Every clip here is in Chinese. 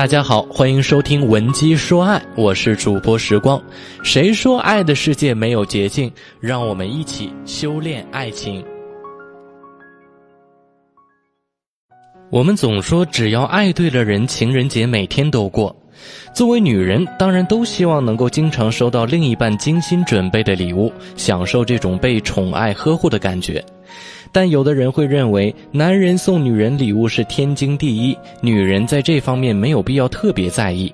大家好，欢迎收听《文姬说爱》，我是主播时光。谁说爱的世界没有捷径？让我们一起修炼爱情。我们总说，只要爱对了人，情人节每天都过。作为女人，当然都希望能够经常收到另一半精心准备的礼物，享受这种被宠爱呵护的感觉。但有的人会认为，男人送女人礼物是天经地义，女人在这方面没有必要特别在意。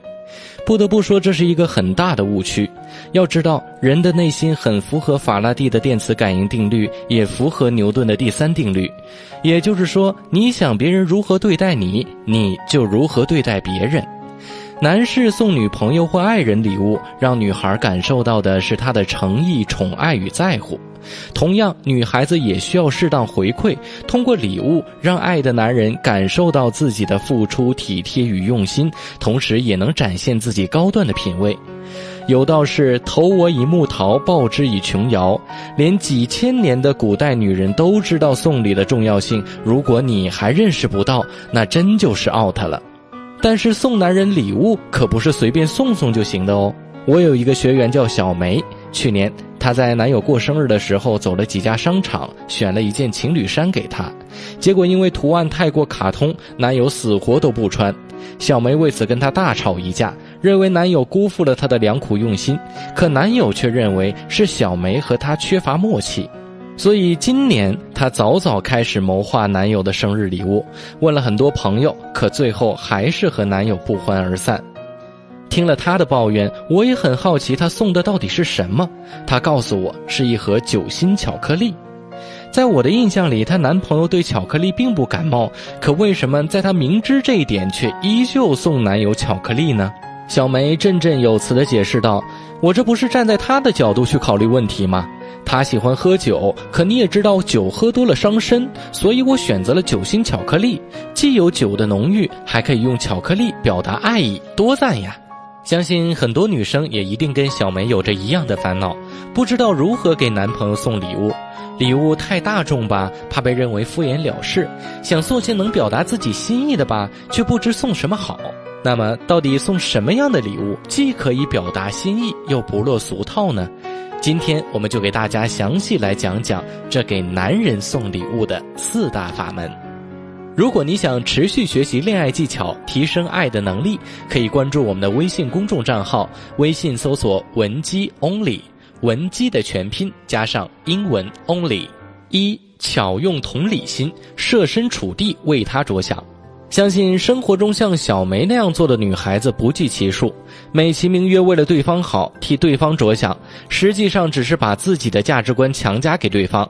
不得不说，这是一个很大的误区。要知道，人的内心很符合法拉第的电磁感应定律，也符合牛顿的第三定律。也就是说，你想别人如何对待你，你就如何对待别人。男士送女朋友或爱人礼物，让女孩感受到的是他的诚意、宠爱与在乎。同样，女孩子也需要适当回馈，通过礼物让爱的男人感受到自己的付出、体贴与用心，同时也能展现自己高端的品味。有道是“投我以木桃，报之以琼瑶”，连几千年的古代女人都知道送礼的重要性。如果你还认识不到，那真就是 out 了。但是送男人礼物可不是随便送送就行的哦。我有一个学员叫小梅，去年。她在男友过生日的时候走了几家商场，选了一件情侣衫给他，结果因为图案太过卡通，男友死活都不穿。小梅为此跟他大吵一架，认为男友辜负了她的良苦用心，可男友却认为是小梅和他缺乏默契。所以今年她早早开始谋划男友的生日礼物，问了很多朋友，可最后还是和男友不欢而散。听了她的抱怨，我也很好奇她送的到底是什么。她告诉我是一盒酒心巧克力。在我的印象里，她男朋友对巧克力并不感冒，可为什么在她明知这一点，却依旧送男友巧克力呢？小梅振振有词地解释道：“我这不是站在他的角度去考虑问题吗？他喜欢喝酒，可你也知道酒喝多了伤身，所以我选择了酒心巧克力，既有酒的浓郁，还可以用巧克力表达爱意，多赞呀！”相信很多女生也一定跟小梅有着一样的烦恼，不知道如何给男朋友送礼物。礼物太大众吧，怕被认为敷衍了事；想送些能表达自己心意的吧，却不知送什么好。那么，到底送什么样的礼物，既可以表达心意，又不落俗套呢？今天我们就给大家详细来讲讲这给男人送礼物的四大法门。如果你想持续学习恋爱技巧，提升爱的能力，可以关注我们的微信公众账号，微信搜索“文姬 Only”，文姬的全拼加上英文 Only。一巧用同理心，设身处地为他着想。相信生活中像小梅那样做的女孩子不计其数，美其名曰为了对方好，替对方着想，实际上只是把自己的价值观强加给对方。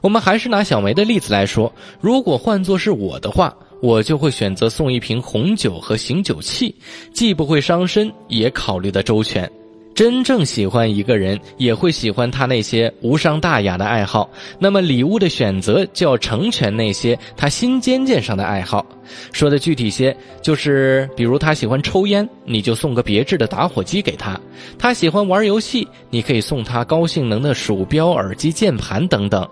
我们还是拿小梅的例子来说，如果换作是我的话，我就会选择送一瓶红酒和醒酒器，既不会伤身，也考虑的周全。真正喜欢一个人，也会喜欢他那些无伤大雅的爱好。那么礼物的选择就要成全那些他心尖尖上的爱好。说的具体些，就是比如他喜欢抽烟，你就送个别致的打火机给他；他喜欢玩游戏，你可以送他高性能的鼠标、耳机、键盘等等。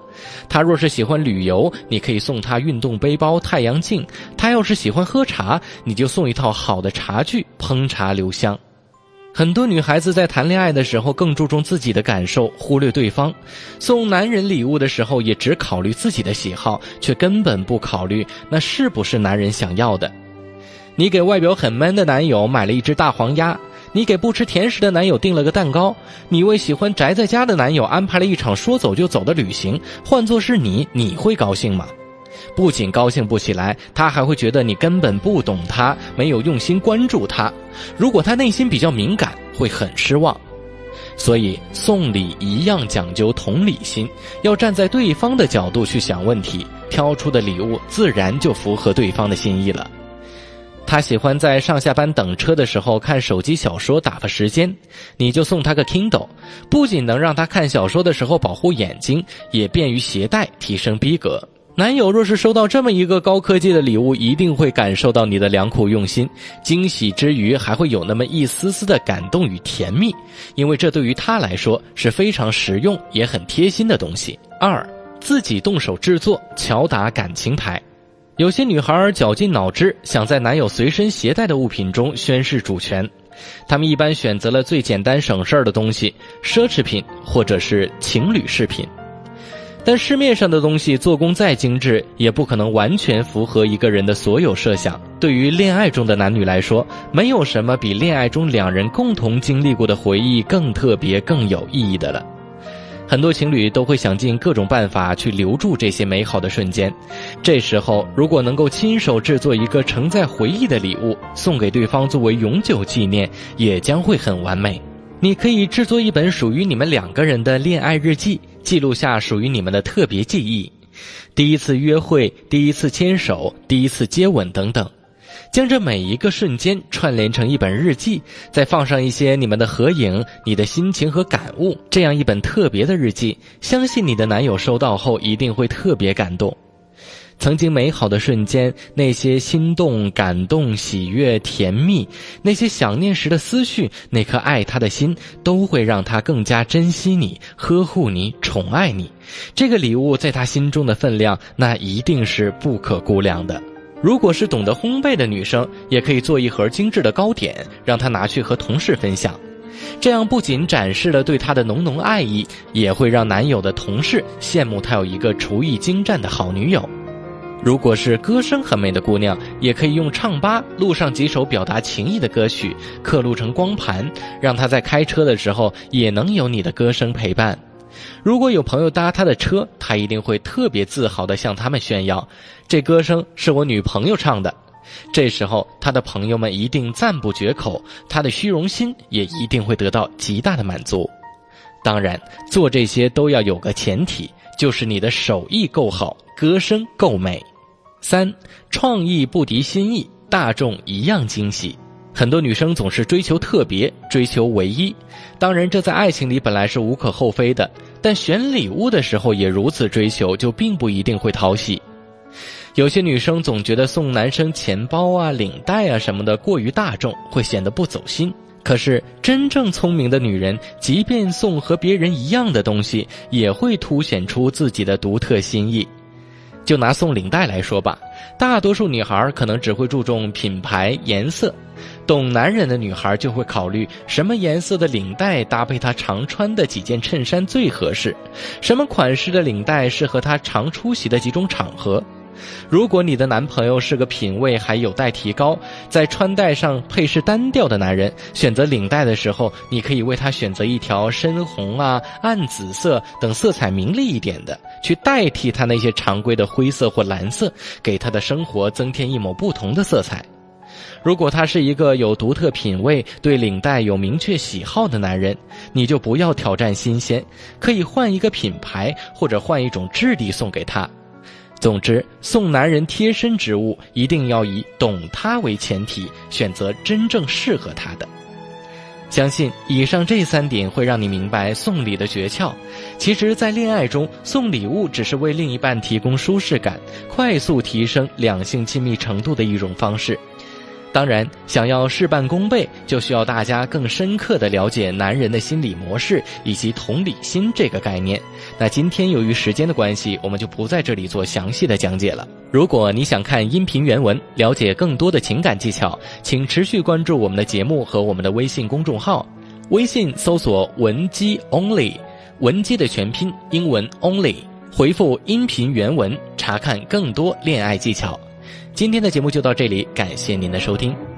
他若是喜欢旅游，你可以送他运动背包、太阳镜；他要是喜欢喝茶，你就送一套好的茶具，烹茶留香。很多女孩子在谈恋爱的时候更注重自己的感受，忽略对方；送男人礼物的时候也只考虑自己的喜好，却根本不考虑那是不是男人想要的。你给外表很 man 的男友买了一只大黄鸭，你给不吃甜食的男友订了个蛋糕，你为喜欢宅在家的男友安排了一场说走就走的旅行。换作是你，你会高兴吗？不仅高兴不起来，他还会觉得你根本不懂他，没有用心关注他。如果他内心比较敏感，会很失望。所以送礼一样讲究同理心，要站在对方的角度去想问题，挑出的礼物自然就符合对方的心意了。他喜欢在上下班等车的时候看手机小说打发时间，你就送他个 Kindle，不仅能让他看小说的时候保护眼睛，也便于携带，提升逼格。男友若是收到这么一个高科技的礼物，一定会感受到你的良苦用心，惊喜之余还会有那么一丝丝的感动与甜蜜，因为这对于他来说是非常实用也很贴心的东西。二，自己动手制作，巧打感情牌。有些女孩绞尽脑汁，想在男友随身携带的物品中宣示主权。她们一般选择了最简单省事儿的东西，奢侈品或者是情侣饰品。但市面上的东西做工再精致，也不可能完全符合一个人的所有设想。对于恋爱中的男女来说，没有什么比恋爱中两人共同经历过的回忆更特别、更有意义的了。很多情侣都会想尽各种办法去留住这些美好的瞬间。这时候，如果能够亲手制作一个承载回忆的礼物，送给对方作为永久纪念，也将会很完美。你可以制作一本属于你们两个人的恋爱日记。记录下属于你们的特别记忆，第一次约会、第一次牵手、第一次接吻等等，将这每一个瞬间串联成一本日记，再放上一些你们的合影、你的心情和感悟，这样一本特别的日记，相信你的男友收到后一定会特别感动。曾经美好的瞬间，那些心动、感动、喜悦、甜蜜，那些想念时的思绪，那颗爱他的心，都会让他更加珍惜你、呵护你、宠爱你。这个礼物在他心中的分量，那一定是不可估量的。如果是懂得烘焙的女生，也可以做一盒精致的糕点，让她拿去和同事分享。这样不仅展示了对她的浓浓爱意，也会让男友的同事羡慕他有一个厨艺精湛的好女友。如果是歌声很美的姑娘，也可以用唱吧录上几首表达情意的歌曲，刻录成光盘，让她在开车的时候也能有你的歌声陪伴。如果有朋友搭她的车，她一定会特别自豪地向他们炫耀：“这歌声是我女朋友唱的。”这时候，她的朋友们一定赞不绝口，她的虚荣心也一定会得到极大的满足。当然，做这些都要有个前提，就是你的手艺够好，歌声够美。三，创意不敌心意，大众一样惊喜。很多女生总是追求特别，追求唯一。当然，这在爱情里本来是无可厚非的，但选礼物的时候也如此追求，就并不一定会讨喜。有些女生总觉得送男生钱包啊、领带啊什么的过于大众，会显得不走心。可是，真正聪明的女人，即便送和别人一样的东西，也会凸显出自己的独特心意。就拿送领带来说吧，大多数女孩可能只会注重品牌颜色，懂男人的女孩就会考虑什么颜色的领带搭配她常穿的几件衬衫最合适，什么款式的领带适合她常出席的几种场合。如果你的男朋友是个品味还有待提高，在穿戴上配饰单调的男人，选择领带的时候，你可以为他选择一条深红啊、暗紫色等色彩明丽一点的，去代替他那些常规的灰色或蓝色，给他的生活增添一抹不同的色彩。如果他是一个有独特品味、对领带有明确喜好的男人，你就不要挑战新鲜，可以换一个品牌或者换一种质地送给他。总之，送男人贴身之物一定要以懂他为前提，选择真正适合他的。相信以上这三点会让你明白送礼的诀窍。其实，在恋爱中，送礼物只是为另一半提供舒适感，快速提升两性亲密程度的一种方式。当然，想要事半功倍，就需要大家更深刻的了解男人的心理模式以及同理心这个概念。那今天由于时间的关系，我们就不在这里做详细的讲解了。如果你想看音频原文，了解更多的情感技巧，请持续关注我们的节目和我们的微信公众号。微信搜索“文姬 Only”，文姬的全拼英文 Only，回复音频原文查看更多恋爱技巧。今天的节目就到这里，感谢您的收听。